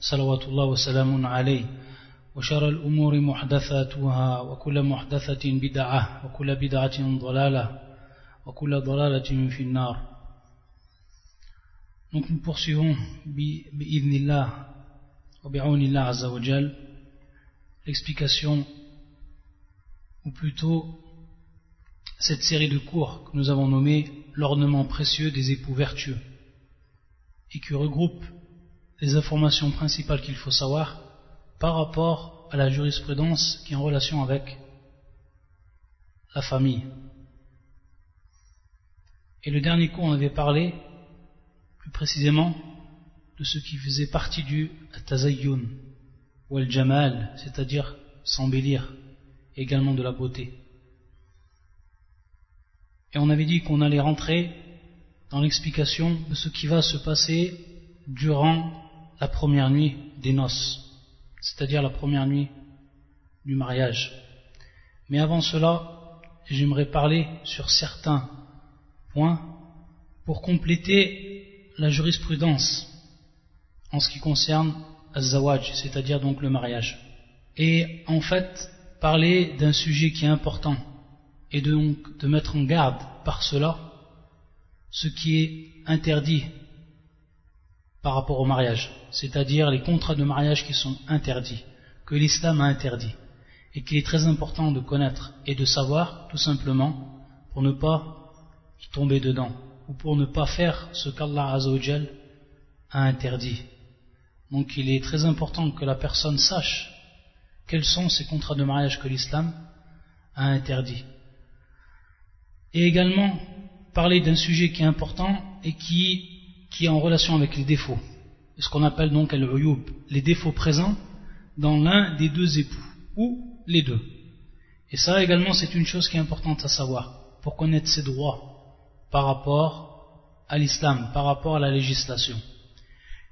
صلوات الله وسلام عليه وشر الأمور محدثاتها وكل محدثة بدعة وكل بدعة ضلالة وكل ضلالة في النار Donc nous poursuivons bi'idhnillah wa bi'awnillah azza wa jal l'explication ou plutôt cette série de cours que nous avons nommée l'ornement précieux des époux vertueux et qui regroupe les informations principales qu'il faut savoir par rapport à la jurisprudence qui est en relation avec la famille. Et le dernier cours, on avait parlé plus précisément de ce qui faisait partie du tazayyun ou al-jamal, c'est-à-dire s'embellir, également de la beauté. Et on avait dit qu'on allait rentrer dans l'explication de ce qui va se passer durant la première nuit des noces, c'est-à-dire la première nuit du mariage. Mais avant cela, j'aimerais parler sur certains points pour compléter la jurisprudence en ce qui concerne Azawaj, c'est-à-dire donc le mariage. Et en fait, parler d'un sujet qui est important et donc de mettre en garde par cela ce qui est interdit par rapport au mariage, c'est-à-dire les contrats de mariage qui sont interdits, que l'islam a interdit, et qu'il est très important de connaître et de savoir, tout simplement, pour ne pas tomber dedans, ou pour ne pas faire ce qu'Allah a interdit. Donc il est très important que la personne sache quels sont ces contrats de mariage que l'islam a interdits. Et également parler d'un sujet qui est important et qui qui est en relation avec les défauts, ce qu'on appelle donc al les défauts présents dans l'un des deux époux, ou les deux. Et ça également c'est une chose qui est importante à savoir, pour connaître ses droits par rapport à l'islam, par rapport à la législation.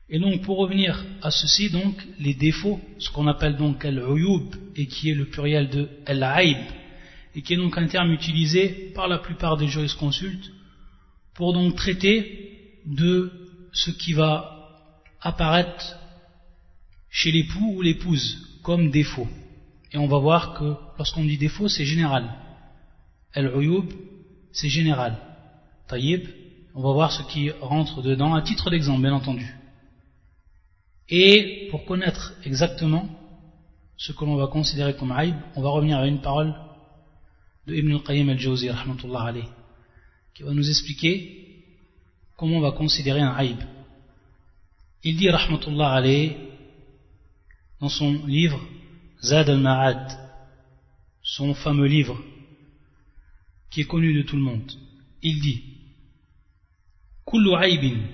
Et donc pour revenir à ceci, donc les défauts, ce qu'on appelle donc al-uyub, et qui est le pluriel de al-aib, et qui est donc un terme utilisé par la plupart des jurisconsultes pour donc traiter de ce qui va apparaître chez l'époux ou l'épouse comme défaut. Et on va voir que lorsqu'on dit défaut, c'est général. El-Uyub, c'est général. Taïb, on va voir ce qui rentre dedans, à titre d'exemple, bien entendu. Et pour connaître exactement ce que l'on va considérer comme aïb, on va revenir à une parole de Ibn al-Qayyim al-Jawzi, qui va nous expliquer comment on va considérer un haïb Il dit, rahmatullah alayh, dans son livre Zad al-Ma'ad, son fameux livre, qui est connu de tout le monde, il dit كل عيب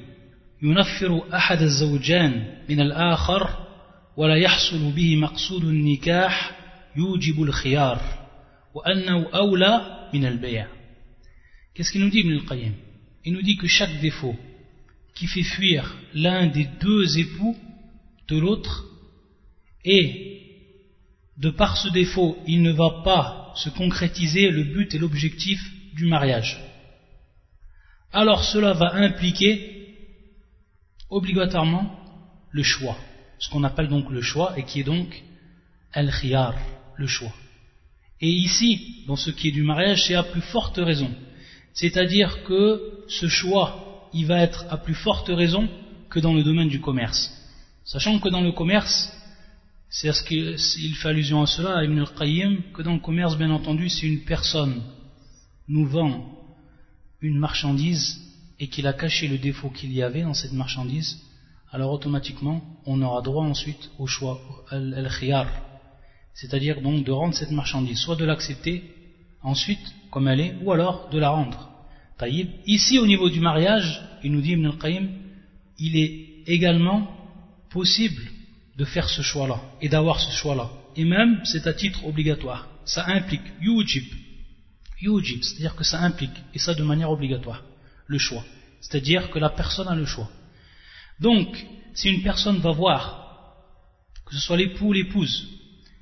ينفر أحد الزوجان من الآخر ولا يحصل به مقصود النكاح يوجب الخيار وأنه أولى من البيع Qu'est-ce qu'il nous dit Ibn al-Qayyim Il nous dit que chaque défaut qui fait fuir l'un des deux époux de l'autre, et de par ce défaut, il ne va pas se concrétiser le but et l'objectif du mariage. Alors cela va impliquer obligatoirement le choix, ce qu'on appelle donc le choix, et qui est donc el-khiyar, le choix. Et ici, dans ce qui est du mariage, c'est à plus forte raison. C'est-à-dire que ce choix, il va être à plus forte raison que dans le domaine du commerce. Sachant que dans le commerce, c'est ce qu'il fait allusion à cela, à Ibn al-Qayyim, que dans le commerce, bien entendu, si une personne nous vend une marchandise et qu'il a caché le défaut qu'il y avait dans cette marchandise, alors automatiquement, on aura droit ensuite au choix, al-khiyar, c'est-à-dire donc de rendre cette marchandise, soit de l'accepter ensuite comme elle est, ou alors de la rendre. Ici, au niveau du mariage, il nous dit Ibn al-Qayyim, il est également possible de faire ce choix-là et d'avoir ce choix-là. Et même, c'est à titre obligatoire. Ça implique yujib, yujib, c'est-à-dire que ça implique, et ça de manière obligatoire, le choix. C'est-à-dire que la personne a le choix. Donc, si une personne va voir, que ce soit l'époux ou l'épouse,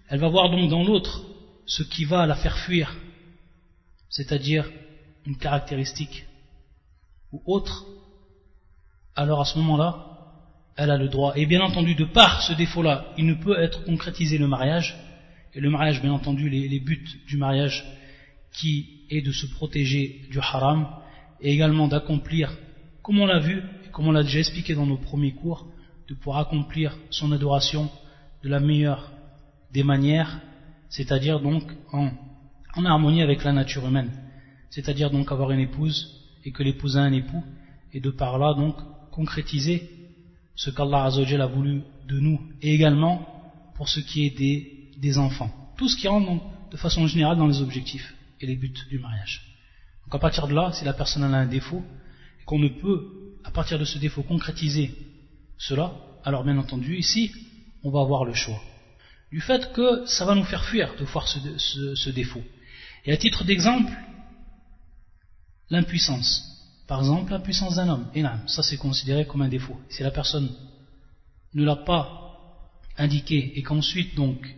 elle va voir donc dans l'autre ce qui va la faire fuir, c'est-à-dire une caractéristique ou autre, alors à ce moment-là, elle a le droit. Et bien entendu, de par ce défaut-là, il ne peut être concrétisé le mariage. Et le mariage, bien entendu, les, buts du mariage qui est de se protéger du haram et également d'accomplir, comme on l'a vu et comme on l'a déjà expliqué dans nos premiers cours, de pouvoir accomplir son adoration de la meilleure des manières, c'est-à-dire donc en, en harmonie avec la nature humaine, c'est-à-dire donc avoir une épouse et que l'épouse a un époux, et de par là donc concrétiser ce qu'Allah a voulu de nous, et également pour ce qui est des, enfants. Tout ce qui rentre de façon générale dans les objectifs et les buts du mariage. Donc à partir de là, si la personne a un défaut, et qu'on ne peut, à partir de ce défaut, concrétiser cela, alors bien entendu, ici, on va avoir le choix. Du fait que ça va nous faire fuir de voir ce défaut. Et à titre d'exemple, l'impuissance. Par exemple, la puissance d'un homme. Et ça c'est considéré comme un défaut. Si la personne ne l'a pas indiqué et qu'ensuite donc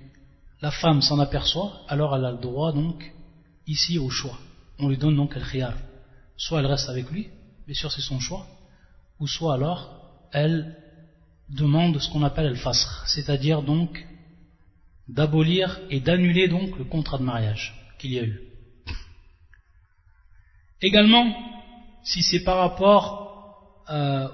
la femme s'en aperçoit, alors elle a le droit donc ici au choix. On lui donne donc le khiyar. Soit elle reste avec lui, bien sûr c'est son choix, ou soit alors elle demande ce qu'on appelle le fasr, c'est-à-dire donc d'abolir et d'annuler donc le contrat de mariage qu'il y a eu. Également, si c'est par rapport euh,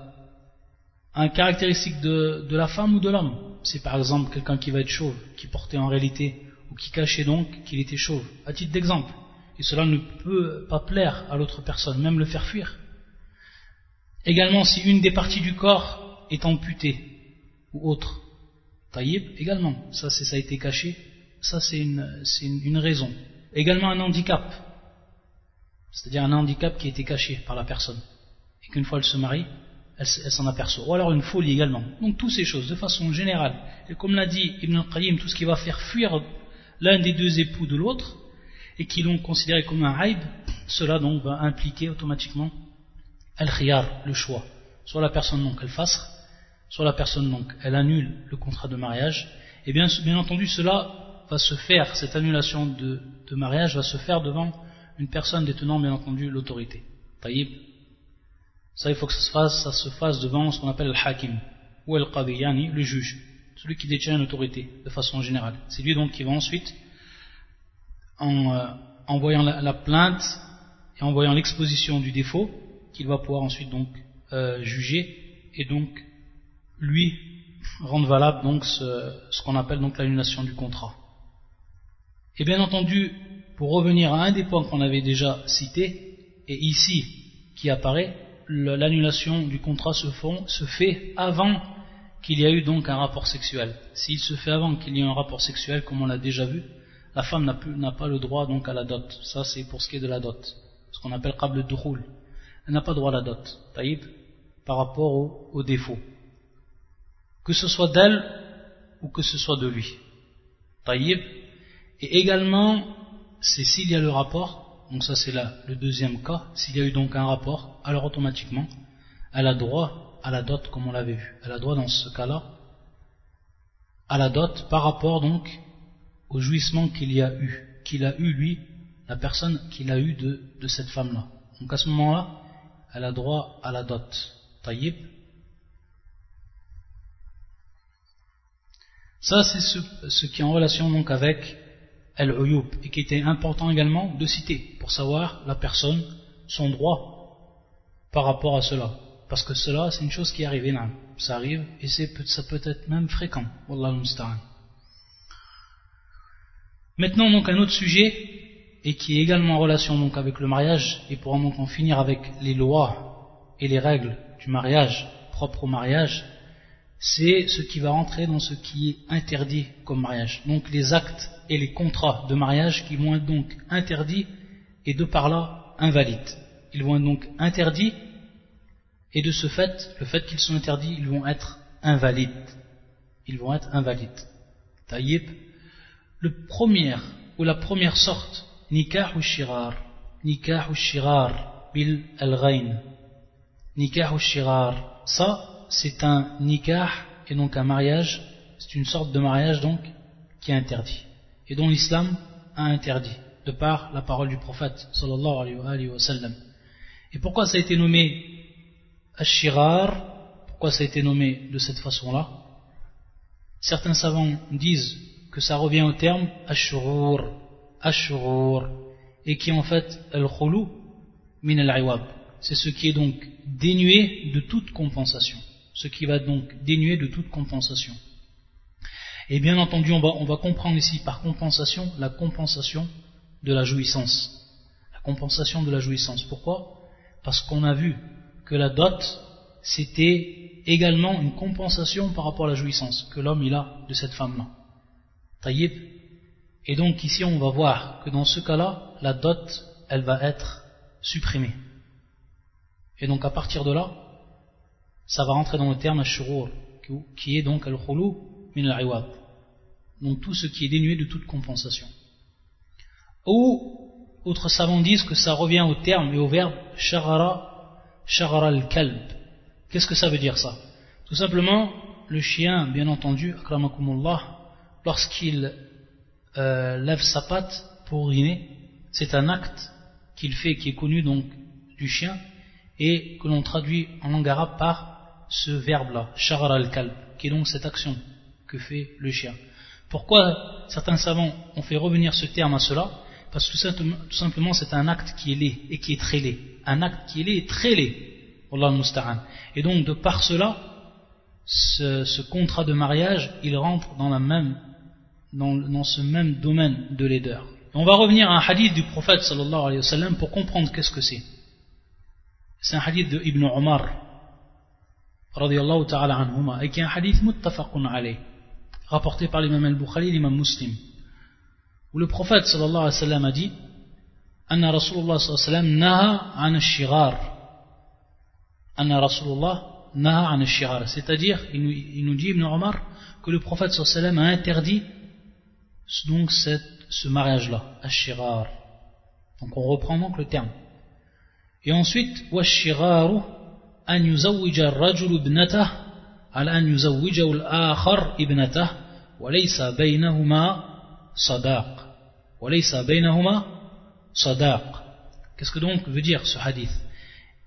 à un caractéristique de, la femme ou de l'homme. C'est par exemple quelqu'un qui va être chauve, qui portait en réalité, ou qui cachait donc qu'il était chauve, à titre d'exemple. Et cela ne peut pas plaire à l'autre personne, même le faire fuir. Également, si une des parties du corps est amputée, ou autre, taïb, également, ça, ça a été caché, ça c'est une, une raison. Également un handicap, c'est-à-dire un handicap qui a été caché par la personne, et qu'une fois elle se marie, elle, s'en aperçoit. Ou alors une folie également. Donc toutes ces choses, de façon générale. Et comme l'a dit Ibn al-Qayyim, tout ce qui va faire fuir l'un des deux époux de l'autre, et qui l'ont considéré comme un haïb, cela donc va impliquer automatiquement al-khiyar, le choix. Soit la personne donc elle fasse, soit la personne donc elle annule le contrat de mariage, et bien entendu cela va se faire, cette annulation de, mariage va se faire devant une personne détenant bien entendu l'autorité. Taïb. Ça, il faut que ça se fasse, ça se fasse devant ce qu'on appelle le hakim, ou el qadiyani, le juge, celui qui détient l'autorité, de façon générale. C'est lui donc qui va ensuite, en euh, envoyant la, plainte et en voyant l'exposition du défaut, qu'il va pouvoir ensuite donc euh, juger et donc lui rendre valable donc ce, ce qu'on appelle donc l'annulation du contrat. Et bien entendu, pour revenir à un des points qu'on avait déjà cité, et ici qui apparaît, l'annulation du contrat se, fait avant qu'il y ait eu donc un rapport sexuel. S'il se fait avant qu'il y ait un rapport sexuel, comme on l'a déjà vu, la femme n'a pas le droit donc à la dot. Ça c'est pour ce qui est de la dot, ce qu'on appelle de roule. Elle n'a pas droit à la dot, taïb, par rapport au, au défaut. Que ce soit d'elle ou que ce soit de lui. Taïb. Et également, c'est s'il y a le rapport, donc ça c'est le deuxième cas, s'il y a eu donc un rapport, alors automatiquement, elle a droit à la dot comme on l'avait vu. Elle a droit dans ce cas-là à la dot par rapport donc au jouissement qu'il y a eu, qu'il a eu lui, la personne qu'il a eu de, de cette femme-là. Donc à ce moment-là, elle a droit à la dot. Taïb. Ça c'est ce, ce, qui est en relation donc avec al-uyub et qui était important également de citer pour savoir la personne, son droit par rapport à cela. Parce que cela, c'est une chose qui arrive, ça arrive et ça peut être même fréquent. Maintenant, donc, un autre sujet, et qui est également en relation donc avec le mariage, et pour donc en finir avec les lois et les règles du mariage, propre au mariage, c'est ce qui va rentrer dans ce qui est interdit comme mariage. Donc les actes et les contrats de mariage qui vont être donc interdits et de par là invalides. Ils vont être donc interdits et de ce fait, le fait qu'ils sont interdits, ils vont être invalides. ils vont être invalides. Taïb, le premier ou la première sorte, nikah ou shirar, nikah ou shirar bil al-ghain, nikah ou shirar, ça c'est un nikah et donc un mariage, c'est une sorte de mariage donc qui est interdit et dont l'islam a interdit de par la parole du prophète sallallahu alayhi. Et pourquoi ça a été nommé Ashirar Pourquoi ça a été nommé de cette façon-là? Certains savants disent que ça revient au terme Ashurur, Ashurur, et qui en fait Al-Khulu min al C'est ce qui est donc dénué de toute compensation. Ce qui va donc dénuer de toute compensation. Et bien entendu, on va, on va comprendre ici par compensation la compensation de la jouissance. La compensation de la jouissance. Pourquoi? Parce qu'on a vu que la dot, c'était également une compensation par rapport à la jouissance que l'homme il a de cette femme-là. Taïb. Et donc ici on va voir que dans ce cas-là, la dot, elle va être supprimée. Et donc à partir de là, ça va rentrer dans le terme ashurur, qui est donc al-khulu min al Donc tout ce qui est dénué de toute compensation. Ou, autres savants disent que ça revient au terme et au verbe shagara, shagara al-kalb. Qu'est-ce que ça veut dire ça? Tout simplement, le chien, bien entendu, akramakumullah, lorsqu'il euh, lève sa patte pour uriner, c'est un acte qu'il fait qui est connu donc du chien et que l'on traduit en langue arabe par ce verbe-là, shagara al-kalb, qui est donc cette action que fait le chien. Pourquoi certains savants ont fait revenir ce terme à cela? Parce que tout simplement c'est un acte qui est laid et qui est très laid. Un acte qui est laid et très laid. Et donc de par cela, ce, contrat de mariage, il rentre dans, la même, dans, ce même domaine de laideur. on va revenir à un hadith du prophète sallallahu pour comprendre qu'est-ce que c'est. C'est un hadith de Ibn Omar radiallahu ta'ala anhuma et qui est un hadith muttafaqun alayh rapporté par l'imam al-Bukhari et l'imam muslim où le prophète sallallahu alayhi wa sallam a dit Anna Rasulullah sallallahu alayhi wa sallam naha an shirar Anna Rasulullah naha an shirar c'est-à-dire il, il, nous dit Ibn Omar que le prophète sallallahu alayhi wa sallam a interdit donc cette, ce mariage-là ashirar donc on reprend donc le terme et ensuite washiraru an yuzawwija ar-rajulu ibnatahu ala an yuzawwijahu al-akhar ibnatahu وليس بينهما صداق Qu'est-ce que donc veut dire ce hadith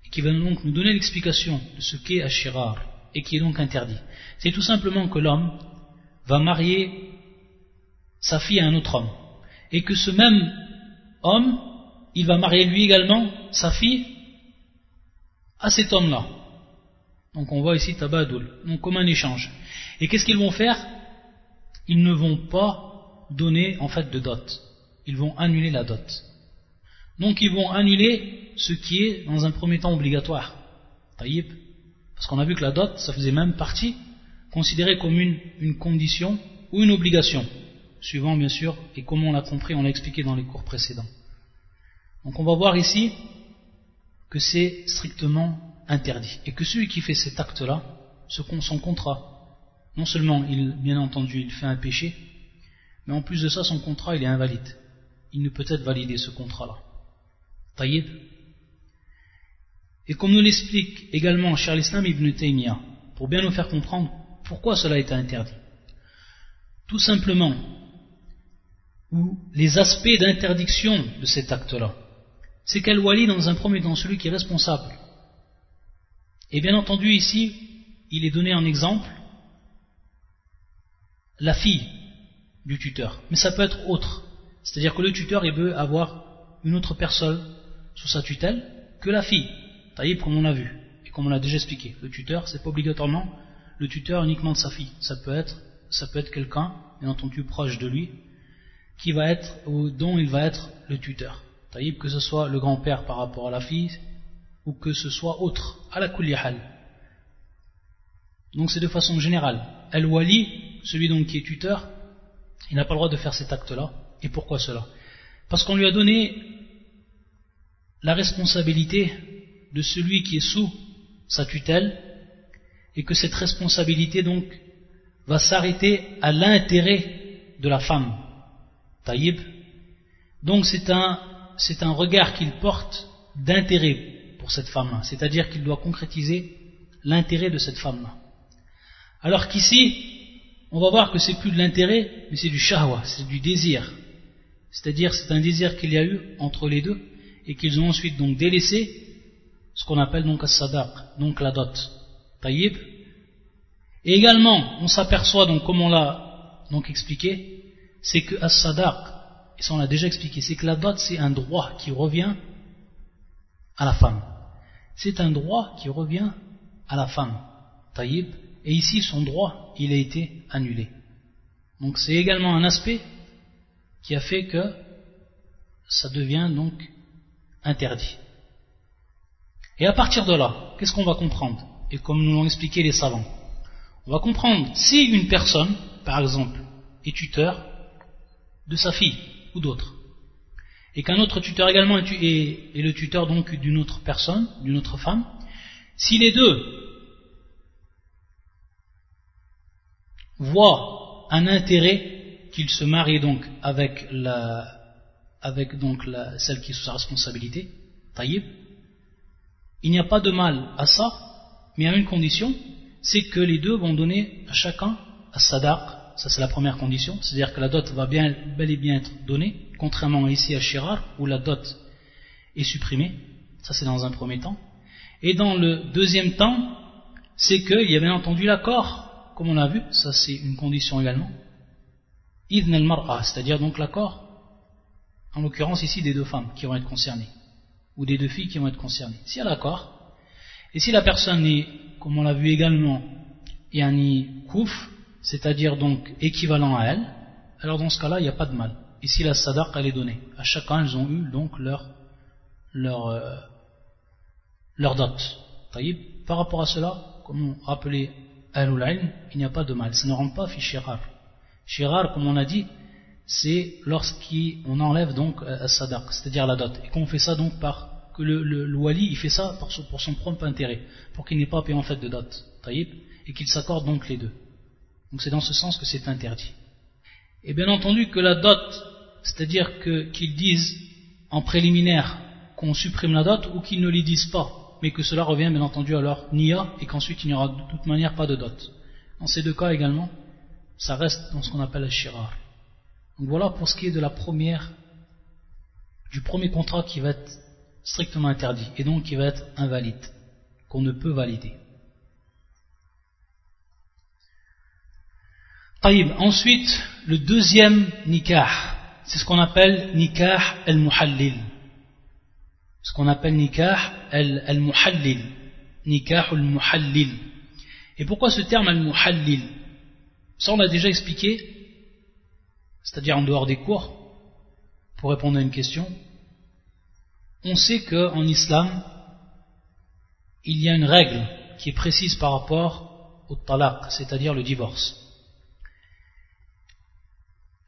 et Qui va donc nous donner l'explication de ce qu'est Ashirar et qui est donc interdit. C'est tout simplement que l'homme va marier sa fille à un autre homme et que ce même homme, il va marier lui également sa fille à cet homme-là. Donc on voit ici Tabadoul, donc comme un échange. Et qu'est-ce qu'ils vont faire? Ils ne vont pas donner en fait de dot ils vont annuler la dot. Donc ils vont annuler ce qui est dans un premier temps obligatoire. Taïb. Parce qu'on a vu que la dot, ça faisait même partie considérée comme une, condition ou une obligation, suivant bien sûr, et comme on l'a compris, on l'a expliqué dans les cours précédents. Donc on va voir ici que c'est strictement interdit, et que celui qui fait cet acte-là, son contrat, non seulement il, bien entendu, il fait un péché, mais en plus de ça, son contrat, il est invalide il ne peut être validé ce contrat-là. Taïd. Et comme nous l'explique également Charles Islam ibn Taymiyyah, pour bien nous faire comprendre pourquoi cela été interdit. Tout simplement, ou les aspects d'interdiction de cet acte-là, c'est qu'elle wali dans un premier temps celui qui est responsable. Et bien entendu ici, il est donné en exemple la fille du tuteur, mais ça peut être autre. C'est-à-dire que le tuteur, il veut avoir une autre personne sous sa tutelle que la fille. Taïb, comme on l'a vu, et comme on l'a déjà expliqué. Le tuteur, c'est pas obligatoirement le tuteur uniquement de sa fille. Ça peut être, ça peut être quelqu'un, bien entendu proche de lui, qui va être, ou dont il va être le tuteur. Taïb, que ce soit le grand-père par rapport à la fille, ou que ce soit autre, à la kullihal. Donc c'est de façon générale. El-Wali, celui donc qui est tuteur, il n'a pas le droit de faire cet acte-là, et pourquoi cela? Parce qu'on lui a donné la responsabilité de celui qui est sous sa tutelle et que cette responsabilité donc va s'arrêter à l'intérêt de la femme. Taïb. Donc c'est un, c'est un regard qu'il porte d'intérêt pour cette femme-là. C'est-à-dire qu'il doit concrétiser l'intérêt de cette femme-là. Alors qu'ici, on va voir que c'est plus de l'intérêt, mais c'est du shahwa, c'est du désir. C'est-à-dire c'est un désir qu'il y a eu entre les deux et qu'ils ont ensuite donc délaissé ce qu'on appelle donc as-sadaq, donc la dot. Taïb. Et également, on s'aperçoit donc comme on l'a donc expliqué, c'est que as-sadaq, et ça on l'a déjà expliqué, c'est que la dot c'est un droit qui revient à la femme. C'est un droit qui revient à la femme. Taïb. Et ici, son droit, il a été annulé. Donc c'est également un aspect qui a fait que ça devient donc interdit. Et à partir de là, qu'est-ce qu'on va comprendre? Et comme nous l'ont expliqué les savants, on va comprendre si une personne, par exemple, est tuteur de sa fille ou d'autre, et qu'un autre tuteur également est, le tuteur donc d'une autre personne, d'une autre femme, si les deux voient un intérêt qu'ils se marient donc avec, la, avec donc celle qui est sous sa responsabilité, taïb, il n'y a pas de mal à ça, mais à une condition, c'est que les deux vont donner à chacun à sadaq, ça c'est la première condition, c'est-à-dire que la dot va bien, bel et bien être donnée, contrairement ici à Shirar, où la dot est supprimée, ça c'est dans un premier temps. Et dans le deuxième temps, c'est qu'il y a bien entendu l'accord, comme on l'a vu, ça c'est une condition également. Idn al-mar'a, c'est-à-dire donc l'accord, en l'occurrence ici des deux femmes qui vont être concernées ou des deux filles qui vont être concernées. Si elle accord, et si la personne est, comme on l'a vu également, yani kouf, c'est-à-dire donc équivalent à elle, alors dans ce cas-là, il n'y a pas de mal. Ici, la sadaq, elle est donnée. À chacun, elles ont eu donc leur, leur, euh, leur dot. Par rapport à cela, comme on rappelait al il n'y a pas de mal. Ça ne rentre pas fi shirar. Comme on a dit, c'est lorsqu'on enlève donc euh, à sadaq, c'est-à-dire la dot, et qu'on fait ça donc par que le, wali il fait ça pour son, propre intérêt, pour qu'il n'ait pas payé en fait de dot, et qu'il s'accorde donc les deux. Donc c'est dans ce sens que c'est interdit. Et bien entendu que la dot, c'est-à-dire qu'ils disent en préliminaire qu'on supprime la dot ou qu'ils ne l'y disent pas, mais que cela revient bien entendu à leur niya et qu'ensuite il n'y aura de toute manière pas de dot. Dans ces deux cas également, ça reste dans ce qu'on appelle le shirar. Donc voilà pour ce qui est de la première, du premier contrat qui va être strictement interdit et donc qui va être invalide, qu'on ne peut valider. Ensuite, le deuxième nikah, c'est ce qu'on appelle nikah al-muhallil. Ce qu'on appelle nikah al-muhallil. Nikah al-muhallil. Et pourquoi ce terme al-muhallil? Ça, on l'a déjà expliqué c'est-à-dire en dehors des cours, pour répondre à une question, on sait qu'en islam, il y a une règle qui est précise par rapport au talaq, c'est-à-dire le divorce.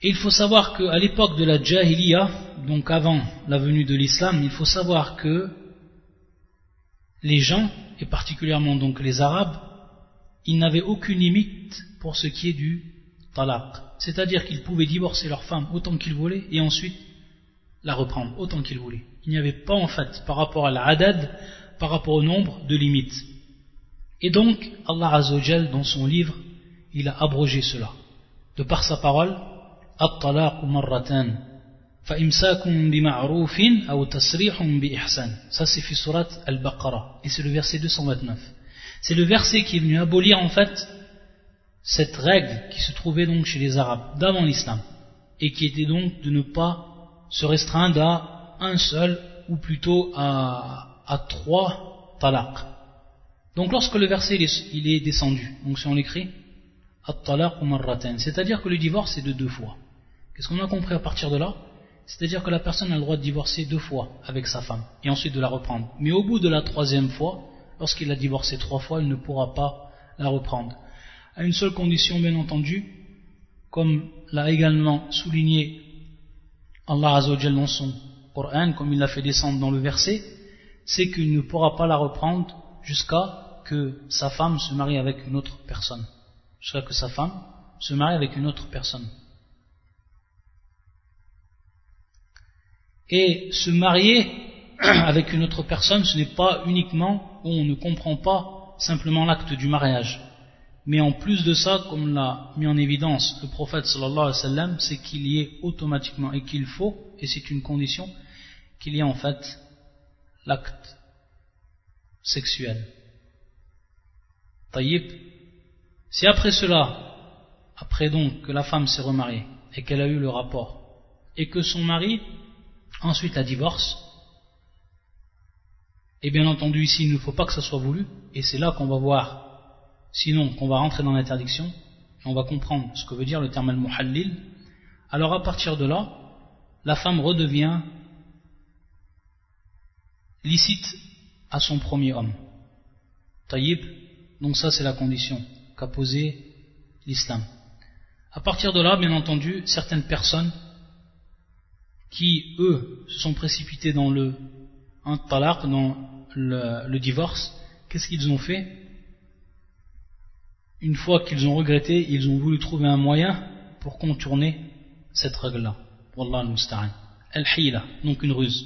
Il faut savoir qu'à l'époque de la jahiliya, donc avant la venue de l'islam, il faut savoir que les gens, et particulièrement donc les arabes, ils n'avaient aucune limite pour ce qui est du talaq c'est-à-dire qu'ils pouvaient divorcer leur femme autant qu'ils voulaient et ensuite la reprendre autant qu'ils voulaient. Il n'y avait pas en fait, par rapport à la hadad, par rapport au nombre, de limites. Et donc, Allah Azzawajal, dans son livre, il a abrogé cela. De par sa parole, At-talaq marratan. Ça c'est surat al-Baqarah. Et c'est le verset 229. C'est le verset qui est venu abolir en fait cette règle qui se trouvait donc chez les Arabes d'avant l'islam et qui était donc de ne pas se restreindre à un seul ou plutôt à, à trois talaq. Donc lorsque le verset est, descendu, donc si on l'écrit c'est-à-dire que le divorce est de deux fois. Qu'est-ce qu'on a compris à partir de là? C'est-à-dire que la personne a le droit de divorcer deux fois avec sa femme et ensuite de la reprendre. Mais au bout de la troisième fois, lorsqu'il a divorcé trois fois, il ne pourra pas la reprendre à une seule condition bien entendu, comme l'a également souligné Allah Azzawajal dans son Coran, comme il l'a fait descendre dans le verset, c'est qu'il ne pourra pas la reprendre jusqu'à que sa femme se marie avec une autre personne. jusqu'à que sa femme se marie avec une autre personne. Et se marier avec une autre personne, ce n'est pas uniquement, on ne comprend pas simplement l'acte du mariage. Mais en plus de ça, comme l'a mis en évidence le prophète sallallahu alayhi wa sallam, c'est qu'il y ait automatiquement, et qu'il faut, et c'est une condition, qu'il y ait en fait l'acte sexuel. Taïb. Si après cela, après donc que la femme s'est remariée, et qu'elle a eu le rapport, et que son mari ensuite la divorce, et bien entendu ici il ne faut pas que ça soit voulu, et c'est là qu'on va voir, sinon qu'on va rentrer dans l'interdiction, et on va comprendre ce que veut dire le terme al-muhallil, alors à partir de là, la femme redevient licite à son premier homme. Taïb, donc ça c'est la condition qu'a posée l'islam. À partir de là, bien entendu, certaines personnes qui, eux, se sont précipités dans le talaq, dans le, divorce, qu'est-ce qu'ils ont fait? Une fois qu'ils ont regretté, ils ont voulu trouver un moyen pour contourner cette règle-là. Wallah al-musta'an. Al-hila, donc une ruse.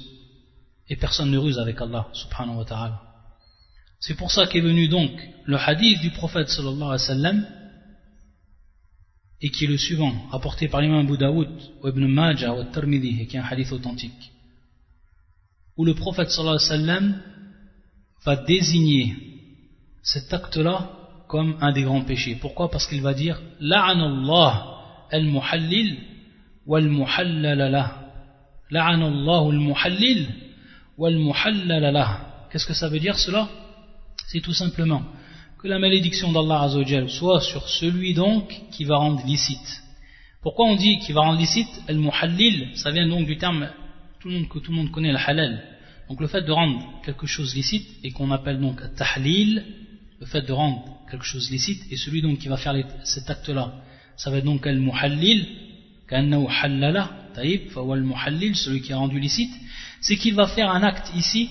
Et personne ne ruse avec Allah, subhanahu wa ta'ala. C'est pour ça qu'est venu donc le hadith du prophète sallallahu alayhi wa sallam, et qui est le suivant, rapporté par l'imam Abu Daoud, ou Ibn Majah, ou Tirmidhi, et qui est un hadith authentique, où le prophète sallallahu alayhi wa sallam va désigner cet acte-là comme un des grands péchés. Pourquoi? Parce qu'il va dire La'anallah al-muhallil wal-muhallala La'anallah al-muhallil wal-muhallala Qu'est-ce que ça veut dire cela? C'est tout simplement que la malédiction d'Allah soit sur celui donc qui va rendre licite. Pourquoi on dit qu'il va rendre licite Al-muhallil, ça vient donc du terme tout le monde, que tout le monde connaît, le halal. Donc le fait de rendre quelque chose licite, et qu'on appelle donc tahlil, le fait de rendre quelque chose licite, et celui donc qui va faire cet acte-là, ça va être donc al-muhallil, kannahu hallala, taïb, al-muhallil, celui qui a rendu licite, c'est qu'il va faire un acte ici,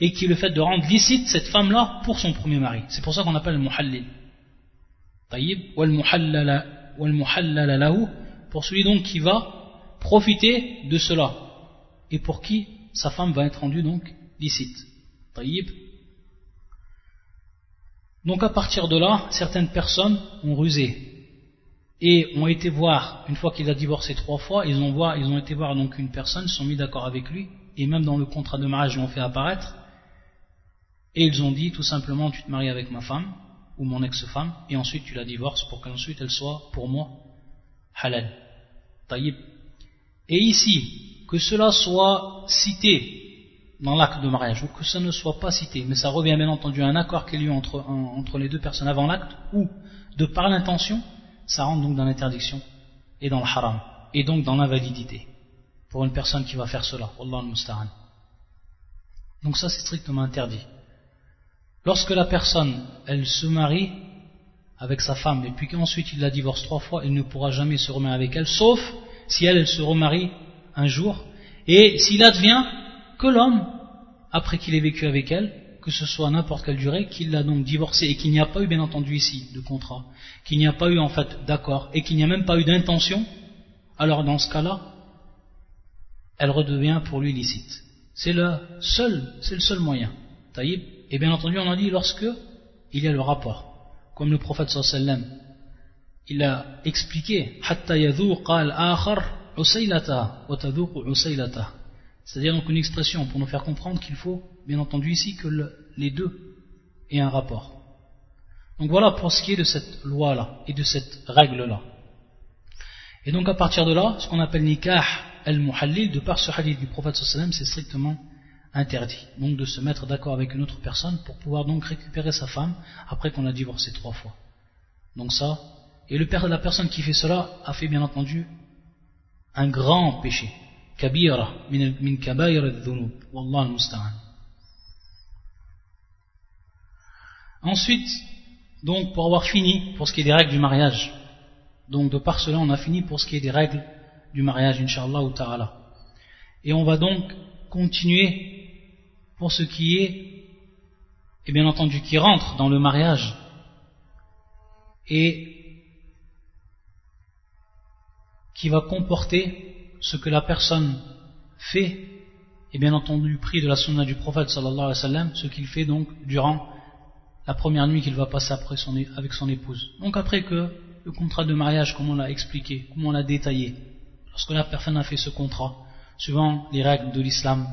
et qui est le fait de rendre licite cette femme-là pour son premier mari. C'est pour ça qu'on appelle le muhallil. Taïb, wal-muhallala lahu, pour celui donc qui va profiter de cela. Et pour qui sa femme va être rendue donc licite. Taïb. Donc à partir de là, certaines personnes ont rusé et ont été voir, une fois qu'il a divorcé trois fois, ils ont, voir, ils ont été voir donc une personne, se sont mis d'accord avec lui, et même dans le contrat de mariage l'ont fait apparaître, et ils ont dit tout simplement tu te maries avec ma femme, ou mon ex-femme, et ensuite tu la divorces pour qu'ensuite elle soit pour moi halal. Taïb. Et ici, que cela soit cité dans l'acte de mariage ou que ça ne soit pas cité, mais ça revient bien entendu à un accord qui est lieu entre, entre les deux personnes avant l'acte ou de par l'intention, ça rentre donc dans l'interdiction et dans le haram et donc dans l'invalidité pour une personne qui va faire cela. Donc ça c'est strictement interdit. Lorsque la personne, elle se marie avec sa femme et puis qu'ensuite il la divorce trois fois, il ne pourra jamais se remarier avec elle, sauf si elle, se remarie un jour, et s'il advient que l'homme, après qu'il ait vécu avec elle, que ce soit n'importe quelle durée, qu'il l'a donc divorcée et qu'il n'y a pas eu bien entendu ici de contrat, qu'il n'y a pas eu en fait d'accord et qu'il n'y a même pas eu d'intention, alors dans ce cas-là, elle redevient pour lui licite. C'est le seul, c'est le seul moyen. Taïb? Et bien entendu, on a dit lorsque il y a le rapport, comme le prophète sallallahu il a expliqué, c'est-à-dire donc une expression pour nous faire comprendre qu'il faut, bien entendu ici, que les deux aient un rapport. Donc voilà pour ce qui est de cette loi-là et de cette règle-là. Et donc à partir de là, ce qu'on appelle nikah al-muhallil, de par ce hadith du prophète sallam, c'est strictement interdit. Donc de se mettre d'accord avec une autre personne pour pouvoir donc récupérer sa femme après qu'on l'a divorcé trois fois. Donc ça, et le père la personne qui fait cela a fait bien entendu un grand péché. Kabira min. Wallah. Ensuite, donc pour avoir fini pour ce qui est des règles du mariage, donc de par cela on a fini pour ce qui est des règles du mariage, inshallah ou ta'ala. Et on va donc continuer pour ce qui est, et bien entendu qui rentre dans le mariage, et qui va comporter ce que la personne fait, et bien entendu pris de la sunna du prophète sallallahu alayhi wa ce qu'il fait donc durant la première nuit qu'il va passer avec son épouse. Donc après que le contrat de mariage, comme on l'a expliqué, comme on l'a détaillé, lorsque la personne a fait ce contrat, suivant les règles de l'islam,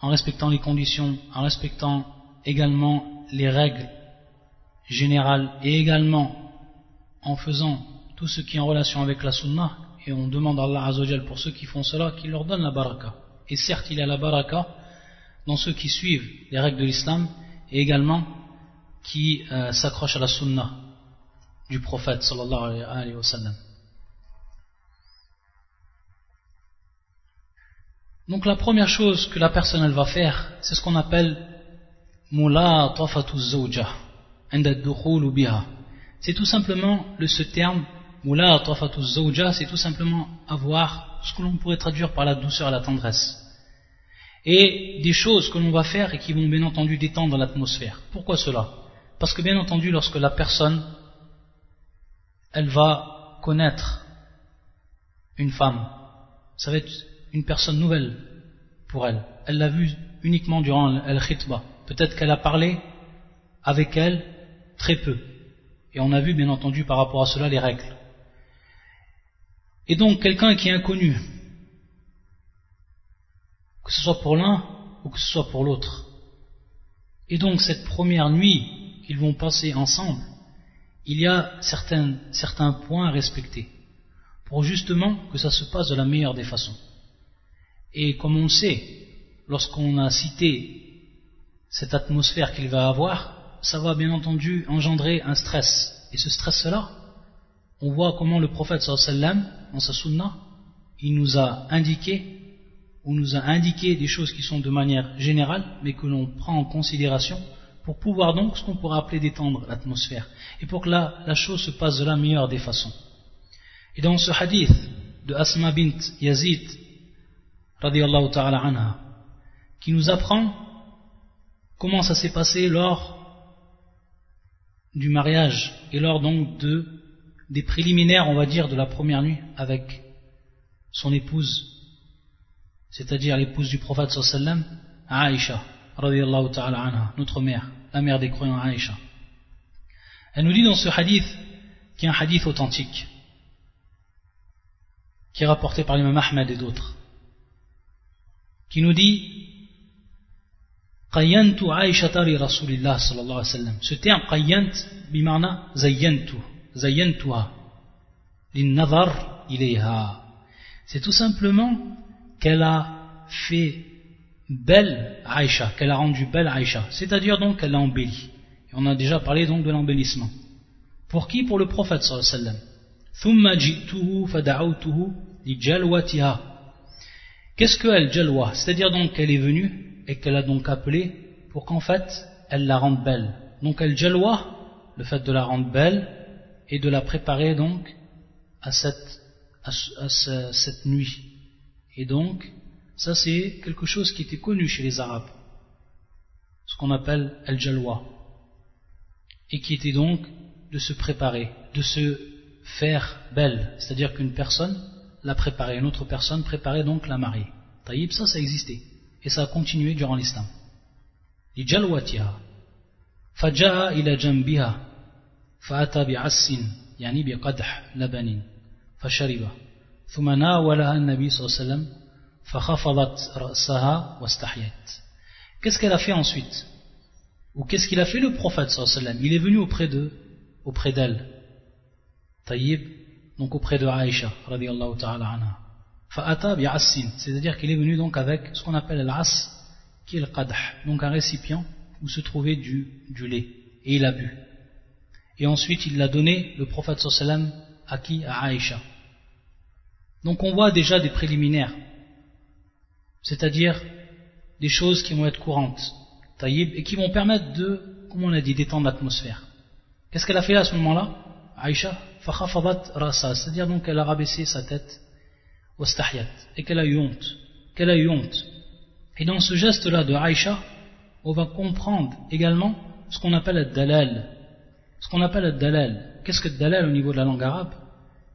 en respectant les conditions, en respectant également les règles générales et également en faisant tout ce qui est en relation avec la sunna, et on demande à Allah Azzawajal pour ceux qui font cela qu'il leur donne la baraka. Et certes, il y a la baraka dans ceux qui suivent les règles de l'islam et également qui euh, s'accrochent à la sunna du prophète sallallahu alayhi wa sallam. Donc la première chose que la personne elle va faire, c'est ce qu'on appelle mulatafatu zawja. C'est tout simplement le, ce terme mulatafatu zawja, c'est tout simplement avoir ce que l'on pourrait traduire par la douceur et la tendresse. Et des choses que l'on va faire et qui vont bien entendu détendre l'atmosphère. Pourquoi cela? Parce que bien entendu, lorsque la personne elle va connaître une femme, ça va être une personne nouvelle pour elle. Elle l'a vue uniquement durant el khitba. Peut-être qu'elle a parlé avec elle très peu. Et on a vu bien entendu par rapport à cela les règles. Et donc quelqu'un qui est inconnu, que ce soit pour l'un ou que ce soit pour l'autre. Et donc cette première nuit qu'ils vont passer ensemble, il y a certains, certains points à respecter pour justement que ça se passe de la meilleure des façons. Et comme on sait, lorsqu'on a cité cette atmosphère qu'il va avoir, ça va bien entendu engendrer un stress. Et ce stress-là, on voit comment le prophète sallam, dans sa sunna, il nous a indiqué, ou nous a indiqué des choses qui sont de manière générale, mais que l'on prend en considération, pour pouvoir donc, ce qu'on pourrait appeler détendre l'atmosphère, et pour que la, la chose se passe de la meilleure des façons. Et dans ce hadith de Asma bint Yazid, ta'ala anha, qui nous apprend comment ça s'est passé lors du mariage et lors donc de, des préliminaires, on va dire, de la première nuit avec son épouse, c'est-à-dire l'épouse du prophète sallam, Aïcha, ta'ala anha, notre mère, la mère des croyants Aïcha. Elle nous dit dans ce hadith, qui est un hadith authentique, qui est rapporté par l'imam Ahmed et d'autres, qui nous dit Qayyantu Aïshata li Rasulillah sallallahu alayhi wa sallam. Ce terme qayyant bimana zayyantu, zayyantuha, linnadhar ilayha. C'est tout simplement qu'elle a fait belle Aïcha, qu'elle a rendu belle Aïcha, c'est-à-dire donc qu'elle l'a embellie. On a déjà parlé donc de l'embellissement. Pour qui? Pour le prophète sallallahu alayhi wa sallam. Qu'est-ce que al-jalwa C'est-à-dire donc qu'elle est venue et qu'elle a donc appelé pour qu'en fait elle la rende belle. Donc al-jalwa, le fait de la rendre belle et de la préparer donc à cette, nuit. Et donc, ça c'est quelque chose qui était connu chez les Arabes, ce qu'on appelle al-jalwa, et qui était donc de se préparer, de se faire belle, c'est-à-dire qu'une personne la préparer, une autre personne préparait donc la mariée. Taïb, ça, ça existait. Et ça a continué durant l'islam. لجلوتها فجاء إلى جنبها فأتى بعس يعني بقدح لبن فشرب ثم ناولها النبي صلى الله عليه وسلم فخفضت رأسها واستحيت Qu'est-ce qu'elle a fait ensuite Ou qu'est-ce qu'il a fait le prophète sallallahu alayhi wa sallam Il est venu auprès de, auprès d'elle. Taïb, donc auprès de Aïcha, radiallahu ta'ala anha. Fa'ata bi'assin, c'est-à-dire qu'il est venu donc avec ce qu'on appelle l'as, qui est le qadah, donc un récipient où se trouvait du, lait, et il a bu. Et ensuite il l'a donné, le prophète sallam, à qui? À Aïcha. Donc on voit déjà des préliminaires, c'est-à-dire des choses qui vont être courantes, taïb, et qui vont permettre de, comme on a dit, d'étendre l'atmosphère. Qu'est-ce qu'elle a fait à ce moment-là? Aïcha c'est-à-dire donc qu'elle a rabaissé sa tête, et qu'elle a eu honte, qu'elle a eu honte. Et dans ce geste-là de Aïcha, on va comprendre également ce qu'on appelle le dalal. Ce qu'on appelle le dalal. Qu'est-ce que le dalal au niveau de la langue arabe?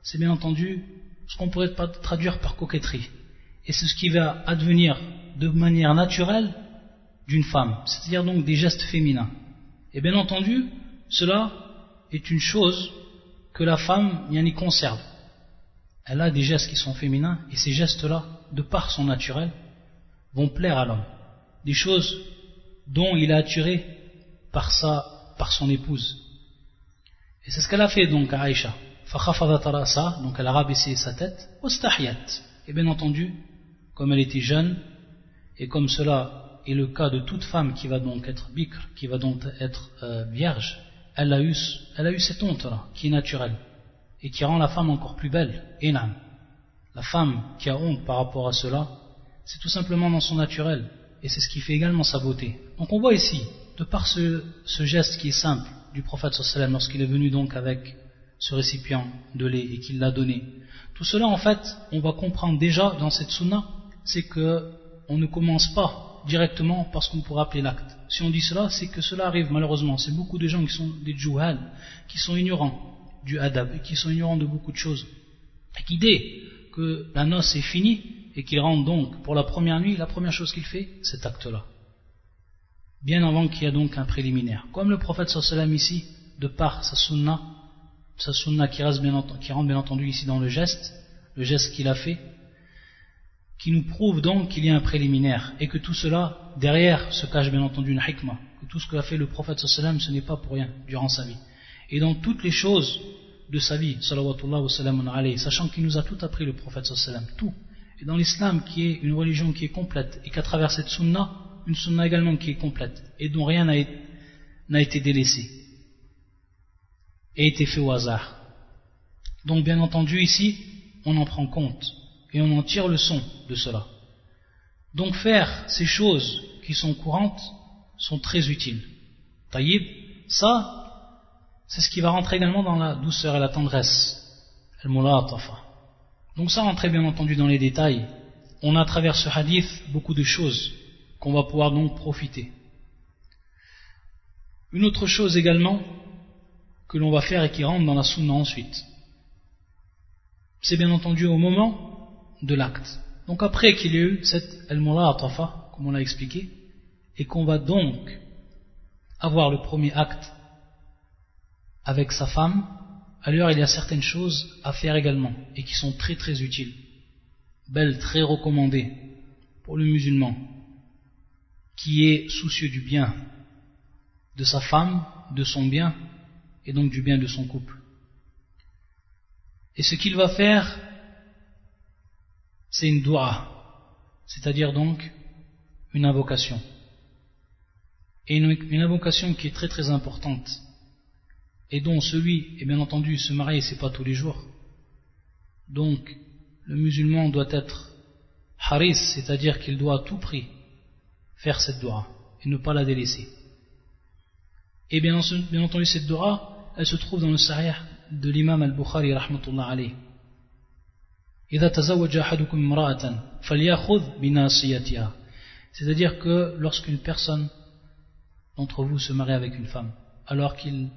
C'est bien entendu ce qu'on pourrait traduire par coquetterie. Et c'est ce qui va advenir de manière naturelle d'une femme, c'est-à-dire donc des gestes féminins. Et bien entendu, cela est une chose que la femme y conserve. Elle a des gestes qui sont féminins, et ces gestes-là, de par son naturel, vont plaire à l'homme. Des choses dont il est attiré par, sa, par son épouse. Et c'est ce qu'elle a fait donc à Aïcha. Donc elle a rabaissé sa tête. Et bien entendu, comme elle était jeune, et comme cela est le cas de toute femme qui va donc être bikr, qui va donc être euh, vierge, elle a eu, cette honte-là, qui est naturelle, et qui rend la femme encore plus belle. Et La femme qui a honte par rapport à cela, c'est tout simplement dans son naturel, et c'est ce qui fait également sa beauté. Donc on voit ici, de par ce, geste qui est simple du prophète sallam lorsqu'il est venu donc avec ce récipient de lait et qu'il l'a donné, tout cela en fait, on va comprendre déjà dans cette sunna, c'est que on ne commence pas directement par ce qu'on pourrait appeler l'acte. Si on dit cela, c'est que cela arrive malheureusement. C'est beaucoup de gens qui sont des jouhal, qui sont ignorants du adab, et qui sont ignorants de beaucoup de choses. Et qui dès que la noce est finie, et qu'il rentre donc pour la première nuit, la première chose qu'il fait, cet acte-là. Bien avant qu'il y ait donc un préliminaire. Comme le prophète sallam ici, de par sa sunna, sa sunna qui, reste bien, qui rentre bien entendu ici dans le geste, le geste qu'il a fait, qui nous prouve donc qu'il y a un préliminaire et que tout cela, derrière, se cache bien entendu une hikmah, que tout ce qu'a fait le prophète sallam, ce n'est pas pour rien durant sa vie. Et dans toutes les choses de sa vie, sachant qu'il nous a tout appris le prophète sallam, tout, et dans l'islam qui est une religion qui est complète et qu'à travers cette sunna, une sunna également qui est complète et dont rien n'a été délaissé et été fait au hasard. Donc bien entendu ici, on en prend compte et on en tire le son de cela. Donc faire ces choses qui sont courantes sont très utiles. Taïb, ça, c'est ce qui va rentrer également dans la douceur et la tendresse. Donc ça rentre bien entendu dans les détails. On a à travers ce hadith beaucoup de choses qu'on va pouvoir donc profiter. Une autre chose également que l'on va faire et qui rentre dans la sunna ensuite, c'est bien entendu au moment de l'acte. Donc après qu'il y ait eu cette al-mulatafa, comme on l'a expliqué, et qu'on va donc avoir le premier acte avec sa femme, alors il y a certaines choses à faire également et qui sont très très utiles, belles, très recommandées pour le musulman qui est soucieux du bien de sa femme, de son bien et donc du bien de son couple. Et ce qu'il va faire, c'est une dua, c'est-à-dire donc une invocation. Et une, invocation qui est très très importante et dont celui, et bien entendu, se marier, c'est pas tous les jours. Donc, le musulman doit être haris, c'est-à-dire qu'il doit à tout prix faire cette dua et ne pas la délaisser. Et bien, entendu, cette dua, elle se trouve dans le sahih de l'imam al-Bukhari, rahmatullah C'est-à-dire que lorsqu'une personne d'entre vous se marie avec une femme, alors qu'il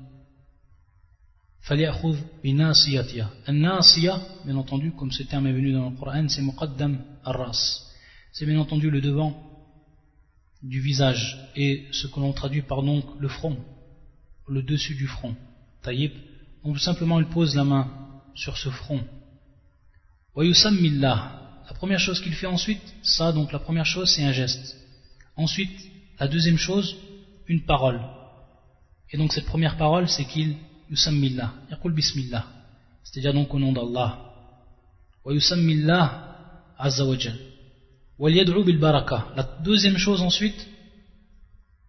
فليأخذ بناصيتها الناصية bien entendu comme ce terme est venu dans le Coran c'est muqaddam ar-ras c'est bien entendu le devant du visage et ce que l'on traduit par donc le front le dessus du front taïb donc simplement il pose la main sur ce front wa la première chose qu'il fait ensuite ça donc la première chose c'est un geste ensuite la deuxième chose une parole et donc cette première parole c'est qu'il yusammillah, yaqul bismillah, c'est-à-dire donc au nom d'Allah. Wa azza wa jal. Wal yad'u bil baraka. La deuxième chose ensuite,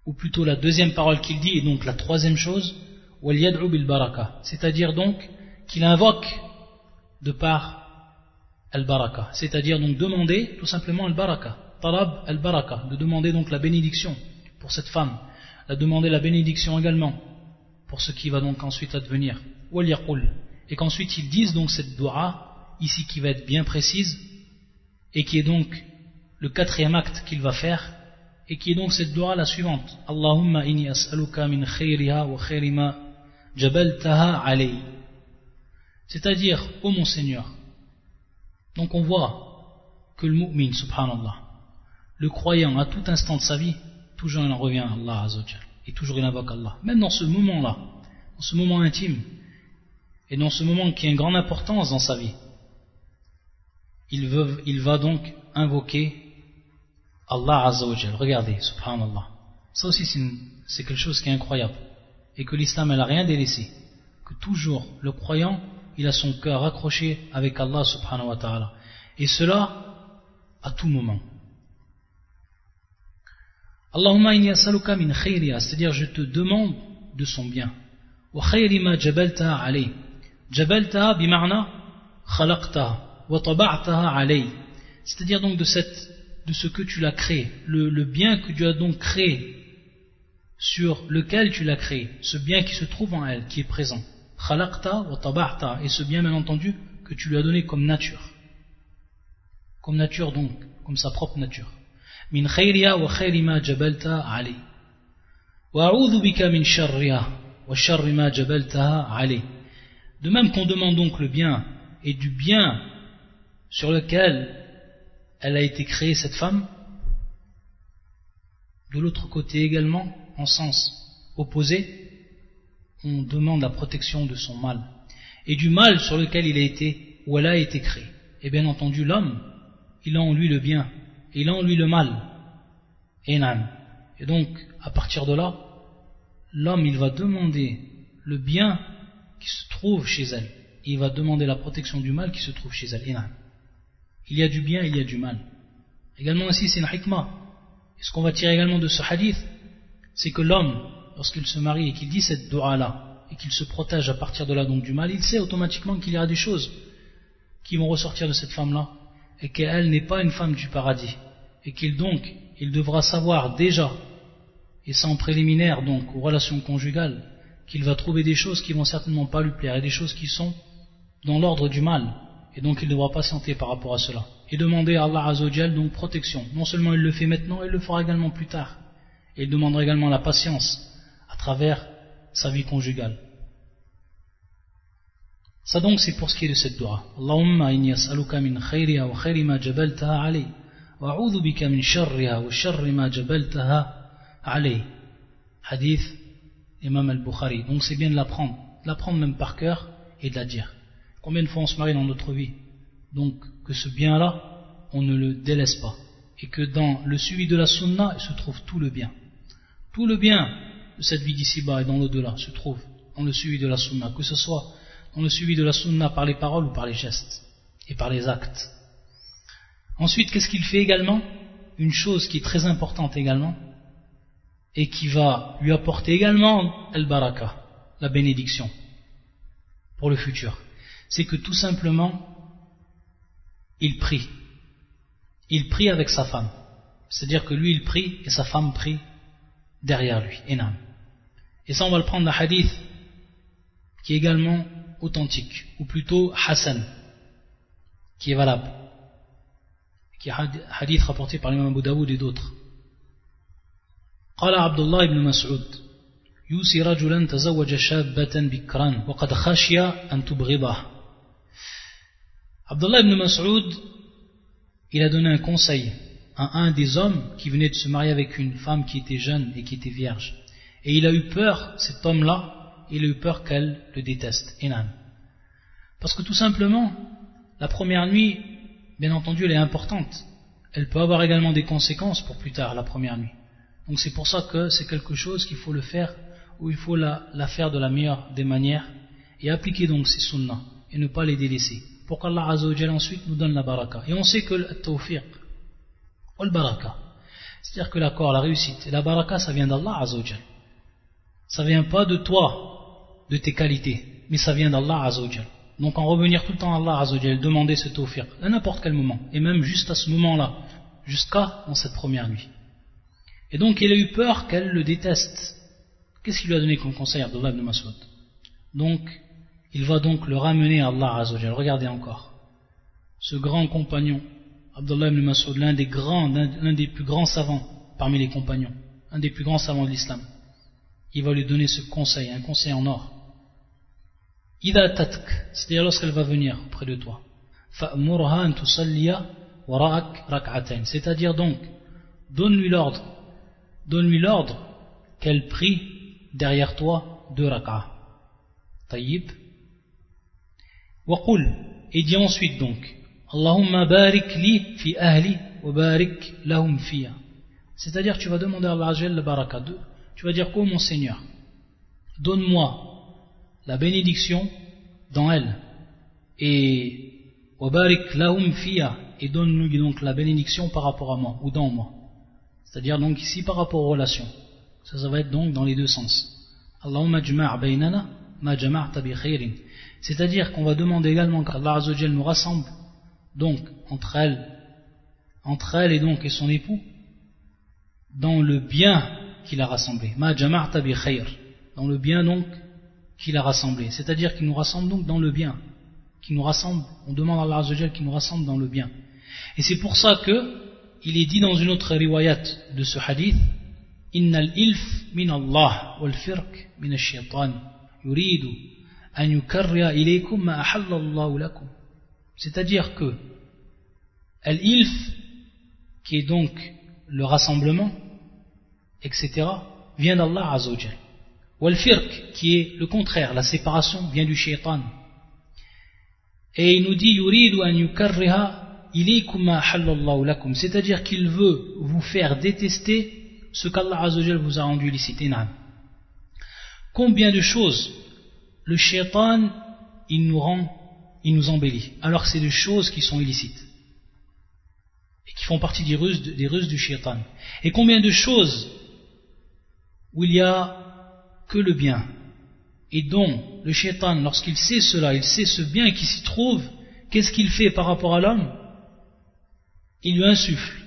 ou plutôt la deuxième parole qu'il dit, et donc la troisième chose, yad'u bil baraka. C'est-à-dire donc qu'il invoque de par al-baraka. C'est-à-dire donc demander tout simplement al-baraka. Talab al-baraka. De demander donc la bénédiction pour cette femme. De demander la bénédiction également pour ce qui va donc ensuite advenir. Et qu'ensuite ils disent donc cette dua, ici qui va être bien précise, et qui est donc le quatrième acte qu'il va faire, et qui est donc cette dua la suivante. Allahumma inni as'aluka min khayriha wa khayri ma jabaltaha alayhi. C'est-à-dire, ô mon Seigneur. Donc on voit que le mu'min, subhanallah, le croyant à tout instant de sa vie, toujours il en revient à Allah Azzawajal, et toujours il invoque Allah. Même dans ce moment-là, dans ce moment intime, et dans ce moment qui a une grande importance dans sa vie, il, va donc invoquer Allah Azzawajal. Regardez, subhanallah. Ça aussi c'est quelque chose qui est incroyable. Et que l'islam n'a rien délaissé. Que toujours le croyant, il a son cœur accroché avec Allah subhanahu wa ta'ala. Et cela à tout moment. Allahumma inni as'aluka min khayriha, c'est-à-dire je te demande de son bien. Wa khayri ma jabalta alayh. Jabalta bima'na khalaqtaha wa taba'taha alayh. C'est-à-dire donc de cette de ce que tu l'as créé, le, bien que tu as donc créé, sur lequel tu l'as créé, ce bien qui se trouve en elle, qui est présent. Khalaqta wa taba'ta, et ce bien bien entendu que tu lui as donné comme nature. Comme nature donc, comme sa propre nature. Min khayriha wa khayri ma jabalta ali. Wa bika min sharriha wa sharri ma jabaltaha ali. De même qu'on demande donc le bien et du bien sur lequel elle a été créée, cette femme. De l'autre côté également, en sens opposé, on demande la protection de son mal et du mal sur lequel il a été ou elle a été créée. Et bien entendu, l'homme, il a en lui le bien et il a en lui le mal. Et donc, à partir de là, l'homme, il va demander le bien qui se trouve chez elle. Et il va demander la protection du mal qui se trouve chez elle. Il y a du bien, il y a du mal. Également aussi, c'est une hikmah. Et ce qu'on va tirer également de ce hadith, c'est que l'homme, lorsqu'il se marie et qu'il dit cette dua-là, et qu'il se protège à partir de là donc du mal, il sait automatiquement qu'il y aura des choses qui vont ressortir de cette femme-là, et qu'elle n'est pas une femme du paradis, et qu'il donc, il devra savoir déjà, et sans préliminaire donc aux relations conjugales, qu'il va trouver des choses qui vont certainement pas lui plaire, et des choses qui sont dans l'ordre du mal, et donc il devra patienter par rapport à cela. Et demander à Allah Azzawajal donc protection. Non seulement il le fait maintenant, il le fera également plus tard. Et il demandera également la patience travers sa vie conjugale. Ça donc c'est pour ce qui est de cette dua. Allahumma inni as'aluka min khayriha wa khayri ma jabaltaha. Wa bika min sharriha wa sharri ma jabaltaha. Hadith Imam al-Bukhari. Donc c'est bien de l'apprendre. De l'apprendre même par cœur et de la dire. Combien de fois on se marie dans notre vie Donc que ce bien-là, on ne le délaisse pas. Et que dans le suivi de la sunna, il se trouve tout le bien. Tout le bien de cette vie d'ici-bas et dans l'au-delà se trouve dans le suivi de la sunna. Que ce soit dans le suivi de la sunna par les paroles ou par les gestes et par les actes. Ensuite, qu'est-ce qu'il fait également? Une chose qui est très importante également et qui va lui apporter également el-baraka, la bénédiction pour le futur c'est que tout simplement, il prie. Il prie avec sa femme. C'est-à-dire que lui, il prie et sa femme prie derrière lui. Enam. Et ça, on va le prendre d'un hadith qui est également authentique, ou plutôt Hassan, qui est valable, qui est hadith rapporté par l'imam Abu Daoud et d'autres. قال عبد الله بن مسعود يوصي رجلا تزوج شابة بكرا وقد خشي أن تبغضه Abdullah ibn Mas'ud, il a donné un conseil à un des hommes qui venait de se marier avec une femme qui était jeune et qui était vierge. et il a eu peur, cet homme-là, il a eu peur qu'elle le déteste, Enan. Parce que tout simplement, la première nuit, bien entendu, elle est importante. Elle peut avoir également des conséquences pour plus tard, la première nuit. Donc c'est pour ça que c'est quelque chose qu'il faut le faire, ou il faut la, faire de la meilleure des manières, et appliquer donc ces sunnahs, et ne pas les délaisser pour qu'Allah Azzawajal ensuite nous donne la baraka. Et on sait que le tawfiq, ou le baraka, c'est-à-dire que l'accord, la réussite, et la baraka, ça vient d'Allah Azzawajal. Ça vient pas de toi, de tes qualités, mais ça vient d'Allah Azzawajal. Donc en revenir tout le temps à Allah Azzawajal, demander ce tawfiq, à n'importe quel moment, et même juste à ce moment-là, jusqu'à dans cette première nuit. Et donc il a eu peur qu'elle le déteste. Qu'est-ce qu'il lui a donné comme conseil Abdullah ibn Mas'ud? Donc, il va donc le ramener à Allah Azzawajal. Regardez encore. Ce grand compagnon, Abdullah ibn Mas'ud, l'un des grands, l'un des plus grands savants parmi les compagnons, un des plus grands savants de l'islam il va lui donner ce conseil, un conseil en or. Ida tatk, c'est-à-dire lorsqu'elle va venir près de toi. Fa'murhan. C'est-à-dire donc, donne-lui l'ordre, donne-lui l'ordre qu'elle prie derrière toi deux rak'a. Tayyib. Waqul, et dis ensuite donc, Allahumma barik li fi ahli wa barik lahum fiya. C'est-à-dire tu vas demander à Allah la baraka tu vas dire quoi mon Seigneur donne-moi la bénédiction dans elle. Et wabarik lahum fiya et donne-nous donc la bénédiction par rapport à moi ou dans moi. C'est-à-dire donc ici par rapport aux relations. Ça ça va être donc dans les deux sens. Allahumma jma' baynana ma jama'ta bi khairin. C'est-à-dire qu'on va demander également qu'Allah Azzawajal nous rassemble donc entre elle entre elle et donc et son époux dans le bien qu'il a rassemblé ma jama'ta bi khair dans le bien donc qu'il a rassemblé. C'est-à-dire qu'il nous rassemble donc dans le bien. Qu'il nous rassemble, on demande à Allah qu'il nous rassemble dans le bien. Et c'est pour ça que il est dit dans une autre riwayat de ce hadith Innal ilf min Allah wal firq min ash-shaytan yuridu an yukarriya ilaykum ma ahalla Allah lakum. C'est-à-dire que al-ilf qui est donc le rassemblement etc vient d'Allah Azzawajal Wal-firq, qui est le contraire, la séparation vient du shaitan. Et il nous dit yuridu an yukarriha lakum, c'est-à-dire qu'il veut vous faire détester ce qu'Allah Azzawajal vous a rendu licite. Combien de choses le shaitan il nous rend, il nous embellit, alors c'est des choses qui sont illicites et qui font partie des des ruses du shaitan. Et combien de choses où il y a que le bien. Et donc, le shaitan, lorsqu'il sait cela, il sait ce bien qui s'y trouve, qu'est-ce qu'il fait par rapport à l'homme? Il lui insuffle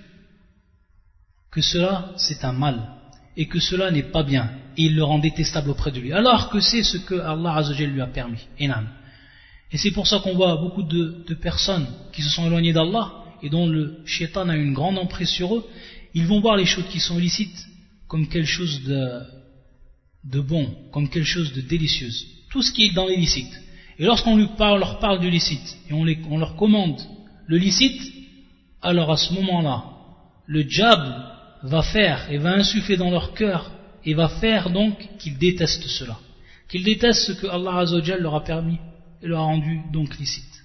que cela, c'est un mal, et que cela n'est pas bien, et il le rend détestable auprès de lui, alors que c'est ce que Allah lui a permis. Et c'est pour ça qu'on voit beaucoup de, de personnes qui se sont éloignées d'Allah, et dont le shaitan a une grande emprise sur eux, ils vont voir les choses qui sont illicites comme quelque chose de bon, comme quelque chose de délicieux. Tout ce qui est dans l'illicite. Et lorsqu'on leur parle du licite, et on, on, leur commande le licite, alors à ce moment-là, le diable va faire et va insuffler dans leur cœur et va faire donc qu'ils détestent cela. Qu'ils détestent ce que Allah Azzawajal leur a permis et leur a rendu donc licite.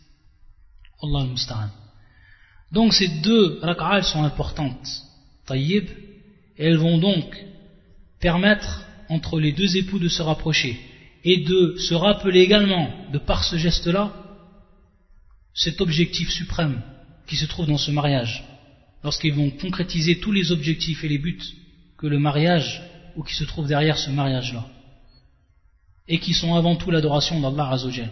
Allah al Donc ces deux rak'ah sont importantes. Tayyib, elles vont donc permettre entre les deux époux de se rapprocher et de se rappeler également, de par ce geste-là, cet objectif suprême qui se trouve dans ce mariage, lorsqu'ils vont concrétiser tous les objectifs et les buts que le mariage ou qui se trouve derrière ce mariage-là, et qui sont avant tout l'adoration d'Allah Azzawajal,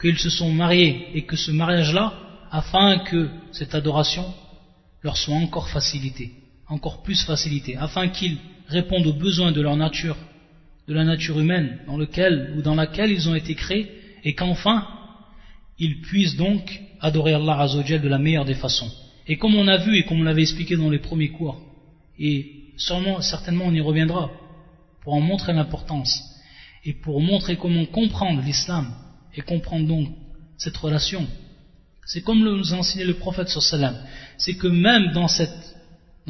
qu'ils se sont mariés et que ce mariage-là, afin que cette adoration leur soit encore facilitée, encore plus facilitée, afin qu'ils répondent aux besoins de leur nature, de la nature humaine, dans lequel ou dans laquelle ils ont été créés, et qu'enfin ils puissent donc adorer Allah Azzawajal de la meilleure des façons. Et comme on a vu et comme on l'avait expliqué dans les premiers cours, et sûrement, certainement on y reviendra, pour en montrer l'importance, et pour montrer comment comprendre l'islam, et comprendre donc cette relation, c'est comme nous a enseigné le prophète sallam, c'est que même dans, cette,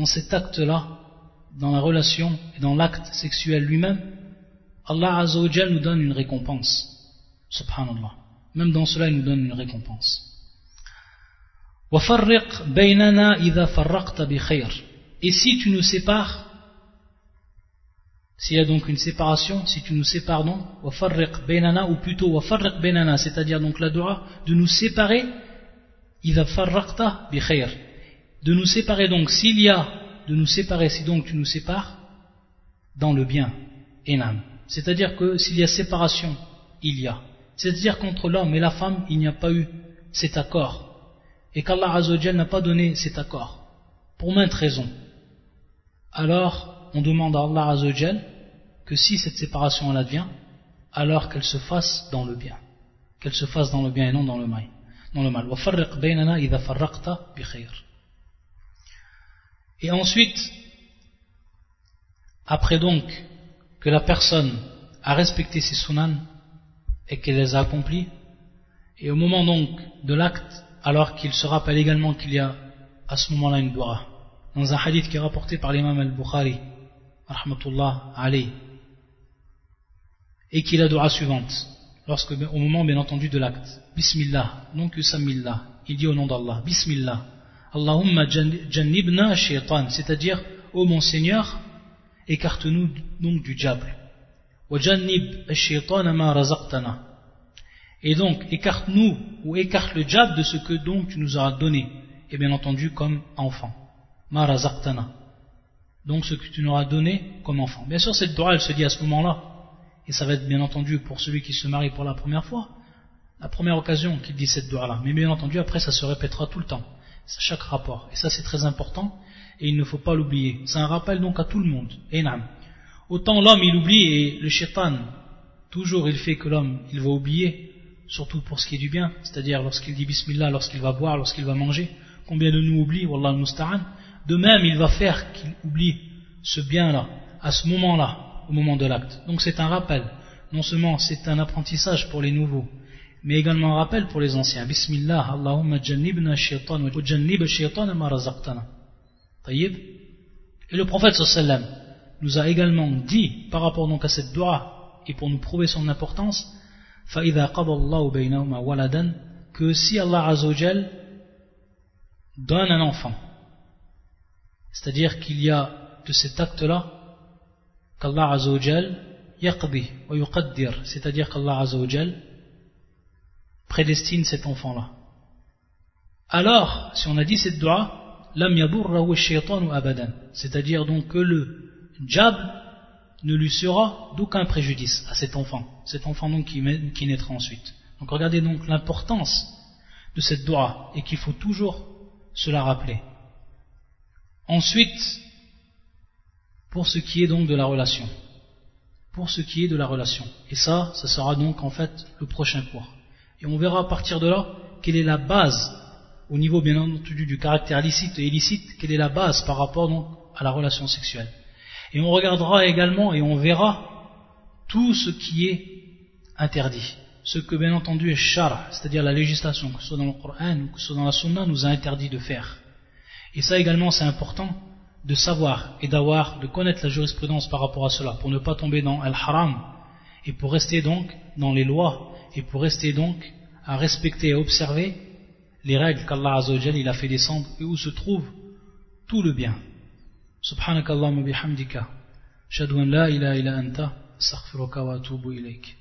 dans cet acte-là, dans la relation et dans l'acte sexuel lui-même, Allah Azzawajal nous donne une récompense. Subhanallah. Même dans cela, il nous donne une récompense. Et si tu nous sépares, s'il y a donc une séparation, si tu nous sépares donc, ou plutôt c'est-à-dire donc la dua, de nous séparer, de nous séparer donc s'il y a de nous séparer, si donc tu nous sépares, dans le bien, enam. C'est-à-dire que s'il y a séparation, il y a. C'est-à-dire qu'entre l'homme et la femme, il n'y a pas eu cet accord. Et qu'Allah Azzawajal n'a pas donné cet accord. Pour maintes raisons. Alors, on demande à Allah Azzawajal que si cette séparation elle advient, alors qu'elle se fasse dans le bien. Qu'elle se fasse dans le bien et non dans le mal. Dans le mal. Et ensuite, après donc que la personne a respecté ses sunan, et qu'elle les a accomplies, et au moment donc de l'acte, alors qu'il se rappelle également qu'il y a à ce moment-là une dua. Dans un hadith qui est rapporté par l'imam al-Bukhari, rahmatullah alayhi, et qu'il a dua suivante, lorsque, au moment bien entendu de l'acte, Bismillah, donc Yusamillah, il dit au nom d'Allah, Bismillah, Allahumma jannibna shaitan, c'est-à-dire, ô mon Seigneur, écarte-nous donc du diable. Et donc, écarte-nous ou écarte le diable de ce que donc tu nous as donné, et bien entendu comme enfant. Donc ce que tu nous as donné comme enfant. Bien sûr, cette dua, elle se dit à ce moment-là, et ça va être bien entendu pour celui qui se marie pour la première fois, la première occasion qu'il dit cette dua-là. Mais bien entendu, après, ça se répétera tout le temps, chaque rapport. Et ça, c'est très important, et il ne faut pas l'oublier. C'est un rappel donc à tout le monde. Et Autant l'homme il oublie et le shaitan, toujours il fait que l'homme il va oublier, surtout pour ce qui est du bien, c'est-à-dire lorsqu'il dit bismillah, lorsqu'il va boire, lorsqu'il va manger, combien de nous oublie, wallah al de même il va faire qu'il oublie ce bien-là, à ce moment-là, au moment de l'acte. Donc c'est un rappel, non seulement c'est un apprentissage pour les nouveaux, mais également un rappel pour les anciens. Bismillah, Allahumma jannibna shaitan wa jannib shaitan ma razaqtana. Et le prophète sallallahu nous a également dit par rapport donc à cette dua et pour nous prouver son importance que si Allah Azzawajal donne un enfant c'est-à-dire qu'il y a de cet acte-là qu'Allah Azzawajal yaqdi wa yuqaddir c'est-à-dire qu'Allah Azzawajal prédestine cet enfant-là alors si on a dit cette dua lam yadurrahu abadan c'est-à-dire donc que le Jab ne lui sera d'aucun préjudice à cet enfant, cet enfant donc qui, qui naîtra ensuite. Donc regardez donc l'importance de cette dua et qu'il faut toujours se la rappeler. Ensuite, pour ce qui est donc de la relation, pour ce qui est de la relation, et ça, ça sera donc en fait le prochain cours. Et on verra à partir de là quelle est la base, au niveau bien entendu du caractère licite et illicite, quelle est la base par rapport donc à la relation sexuelle. Et on regardera également et on verra tout ce qui est interdit. Ce que bien entendu est shara, c'est-à-dire la législation, que ce soit dans le Coran ou que ce soit dans la Sunna, nous a interdit de faire. Et ça également c'est important de savoir et d'avoir, de connaître la jurisprudence par rapport à cela, pour ne pas tomber dans al-haram, et pour rester donc dans les lois et pour rester donc à respecter et observer les règles qu'Allah Azzawajal il a fait descendre et où se trouve tout le bien. Subhanakallahumma bihamdika, shadwan la ilaha illa anta, astaghfiruka wa atubu ilayk.